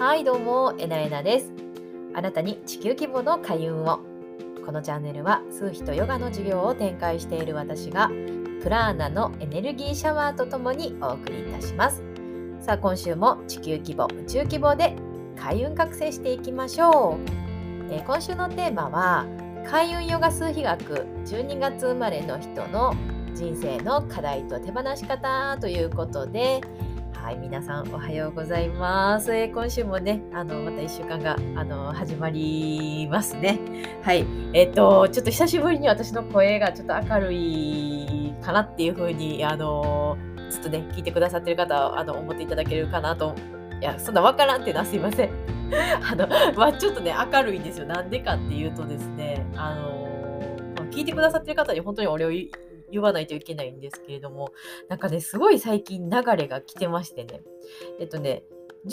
はいどうもえなえなです。あなたに地球規模の開運を。このチャンネルは数秘とヨガの授業を展開している私がプラーナのエネルギーシャワーとともにお送りいたします。さあ今週も地球規模宇宙規模で開運覚醒していきましょう、えー、今週のテーマは開運ヨガ数比学12月生まれの人の人生の課題と手放し方ということではい、皆さんおはようございます。えー、今週もね、あの、また1週間が、あの、始まりますね。はい。えっ、ー、と、ちょっと久しぶりに私の声がちょっと明るいかなっていう風に、あの、ずっとね、聞いてくださってる方は、あの、思っていただけるかなと。いや、そんなわからんっていうのはすいません。あの、まあ、ちょっとね、明るいんですよ。なんでかっていうとですね、あの、聞いてくださってる方に本当にお礼を言わないといけないんですけれども、なんかね、すごい最近流れが来てましてね。えっとね、11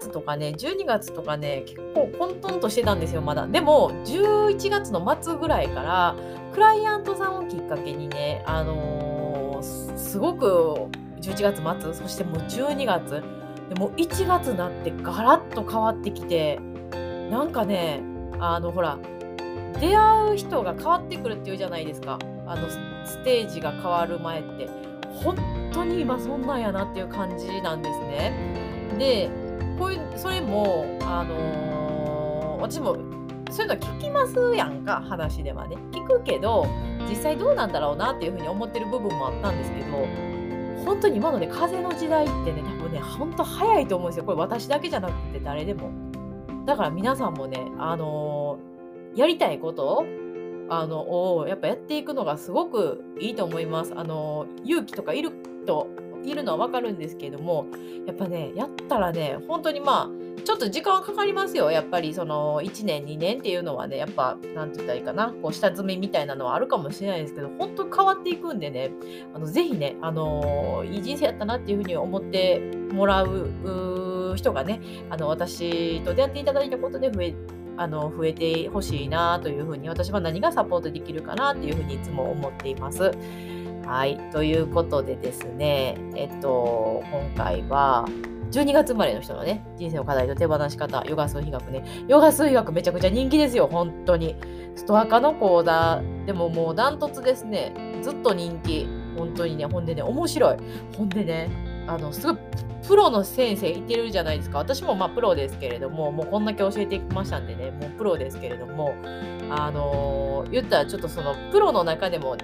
月とかね、12月とかね、結構混沌としてたんですよ、まだ。でも、11月の末ぐらいから、クライアントさんをきっかけにね、あのー、すごく11月末、そしてもう12月、でも1月になってガラッと変わってきて、なんかね、あの、ほら、出会う人が変わってくるっていうじゃないですか。あのステージが変わる前って本当に今そんなんやなっていう感じなんですね。でこういうそれもあのー、私もそういうの聞きますやんか話ではね聞くけど実際どうなんだろうなっていうふうに思ってる部分もあったんですけど本当に今のね風の時代ってね多分ね本当早いと思うんですよこれ私だけじゃなくて誰でもだから皆さんもねあのー、やりたいこと？あのをやっぱやっていくのがすごくいいと思います。あの勇気とかいるといるのは分かるんですけれどもやっぱねやったらね本当にまあちょっと時間はかかりますよ。やっぱりその1年2年っていうのはねやっぱ何て言ったらいいかな。こう下積みみたいなのはあるかもしれないですけど本当変わっていくんでねあのぜひねあのいい人生やったなっていうふうに思ってもらう人がねあの私と出会っていただいたことで増えあの増えてほしいなというふうに私は何がサポートできるかなっていうふうにいつも思っています。はい。ということでですね、えっと、今回は、12月生まれの人のね、人生の課題と手放し方、ヨガ数比学ね。ヨガ数比学めちゃくちゃ人気ですよ、本当に。ストアカの講座、でももうダントツですね。ずっと人気。本当にね、ほんでね、面白い。ほんでね、あの、すごいプロの先生いてるじゃないですか。私もまあプロですけれども、もうこんだけ教えてきましたんでね、もうプロですけれども、あの、言ったらちょっとそのプロの中でも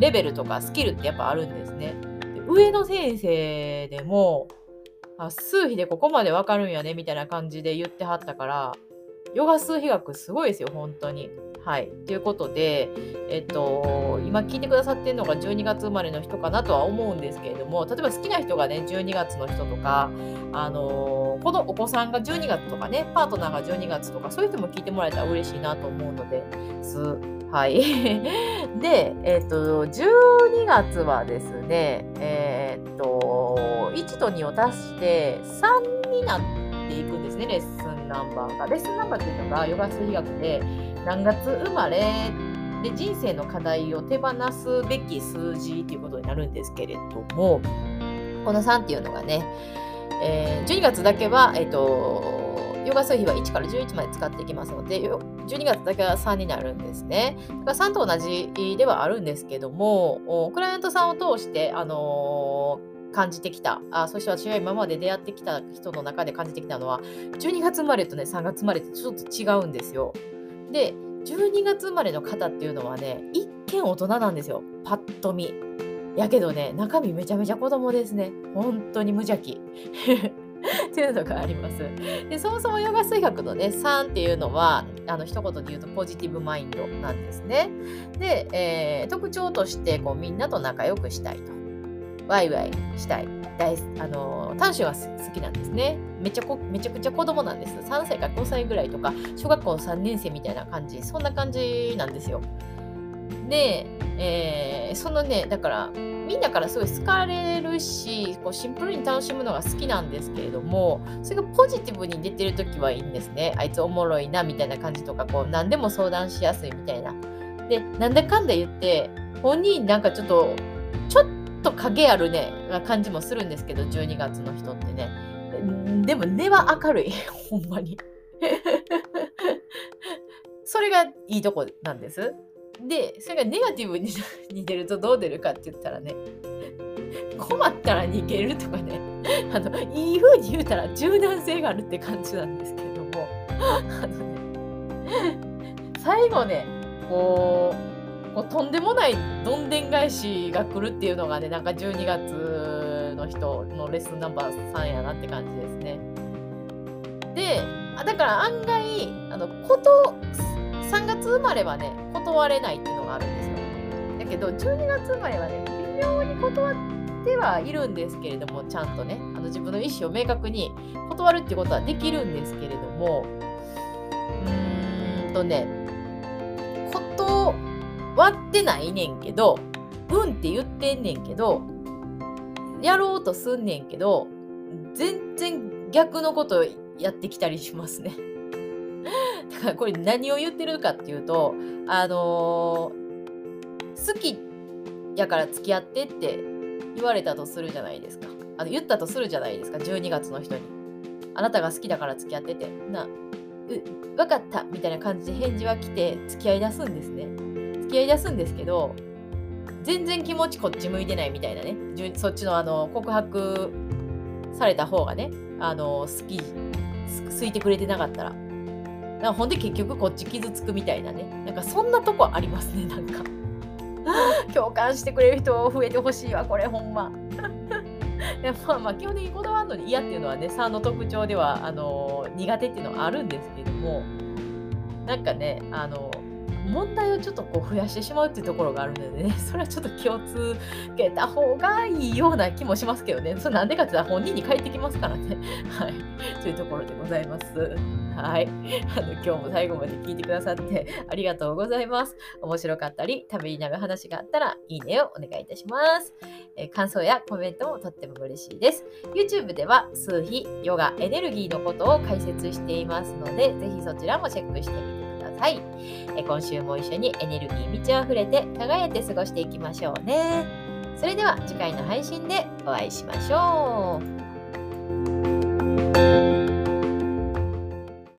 レベルとかスキルってやっぱあるんですね。で上の先生でも、あ数比でここまでわかるんやねみたいな感じで言ってはったから、ヨガ数比学すごいですよ、本当に。はい。ということで、えっと、今聞いてくださってるのが12月生まれの人かなとは思うんですけれども、例えば好きな人がね、12月の人とか、あのこのお子さんが12月とかね、パートナーが12月とか、そういう人も聞いてもらえたら嬉しいなと思うのです。はい。で、えっと、12月はですね、え、っと、1と2を足して3になっていくんですね、レッスンナンバーが。レッスンナンバーっていうのが、ヨガ数比学で、何月生まれで人生の課題を手放すべき数字ということになるんですけれども、この3っていうのがね、えー、12月だけは、えっ、ー、と、ヨガ数比は1から11まで使っていきますので、12月だけは3になるんですね。だから3と同じではあるんですけども、クライアントさんを通して、あのー、感じてきたあそして私は今まで出会ってきた人の中で感じてきたのは12月生まれとね3月生まれってちょっと違うんですよ。で、12月生まれの方っていうのはね、一見大人なんですよ。パッと見。やけどね、中身めちゃめちゃ子供ですね。本当に無邪気。っていうのがあります。で、そもそもヨガ水学のね、3っていうのは、あの、一言で言うとポジティブマインドなんですね。で、えー、特徴として、こう、みんなと仲良くしたいと。ワイワイしたい。大あの短所は好きなんですね。めちゃこめちゃくちゃ子供なんです。3歳か5歳ぐらいとか小学校3年生みたいな感じ。そんな感じなんですよ。で、えー、そのねだからみんなからすごい好かれるしこうシンプルに楽しむのが好きなんですけれどもそれがポジティブに出てる時はいいんですね。あいつおもろいなみたいな感じとかこう何でも相談しやすいみたいな。でなんだかんだ言って本人なんかちょっとと影あるね、な感じもするんですけど、12月の人ってね。でも根は明るい。ほんまに。それがいいとこなんです。でそれがネガティブに似てるとどう出るかって言ったらね困ったら逃げるとかね。あのいい風に言うたら柔軟性があるって感じなんですけども。あのね最後ねこうこうとんでもないどんでん返しが来るっていうのがねなんか12月の人のレッスンナンバー3やなって感じですね。でだから案外あのこと3月生まれはね断れないっていうのがあるんですよ。だけど12月生まれはね微妙に断ってはいるんですけれどもちゃんとねあの自分の意思を明確に断るっていうことはできるんですけれどもうーんとね断ってないねんけどうんって言ってんねんけどやろうとすんねんけど全然逆のことやってきたりしますね。だからこれ何を言ってるかっていうと、あのー、好きやから付き合ってって言われたとするじゃないですか。あの言ったとするじゃないですか、12月の人に。あなたが好きだから付き合ってて。な、う、分かったみたいな感じで返事は来て付き合い出すんですね。付き合い出すんですけど、全然気持ちこっち向いてないみたいなね。そっちのあの告白された方がね、あの好き、好いてくれてなかったら。なんかほんで結局こっち傷つくみたいなね。なんかそんなとこありますね、なんか。共感してくれる人増えてほしいわ、これほんま。でまあまあ基本的にこだわるのに嫌っていうのはね、3の特徴ではあの苦手っていうのはあるんですけども、なんかね、あの問題をちょっとこう増やしてしまうっていうところがあるのでね、それはちょっと気をつけた方がいいような気もしますけどね、それなんでかって言ったら本人に返ってきますからね。はい。というところでございます。はい。あの今日も最後まで聞いてくださってありがとうございます。面白かったり、食べりながら話があったら、いいねをお願いいたします。え、感想やコメントもとっても嬉しいです。YouTube では数比、ヨガ、エネルギーのことを解説していますので、ぜひそちらもチェックしてみてください。今週も一緒にエネルギー満ち溢れて輝いて過ごしていきましょうね。それでは次回の配信でお会いしましょう。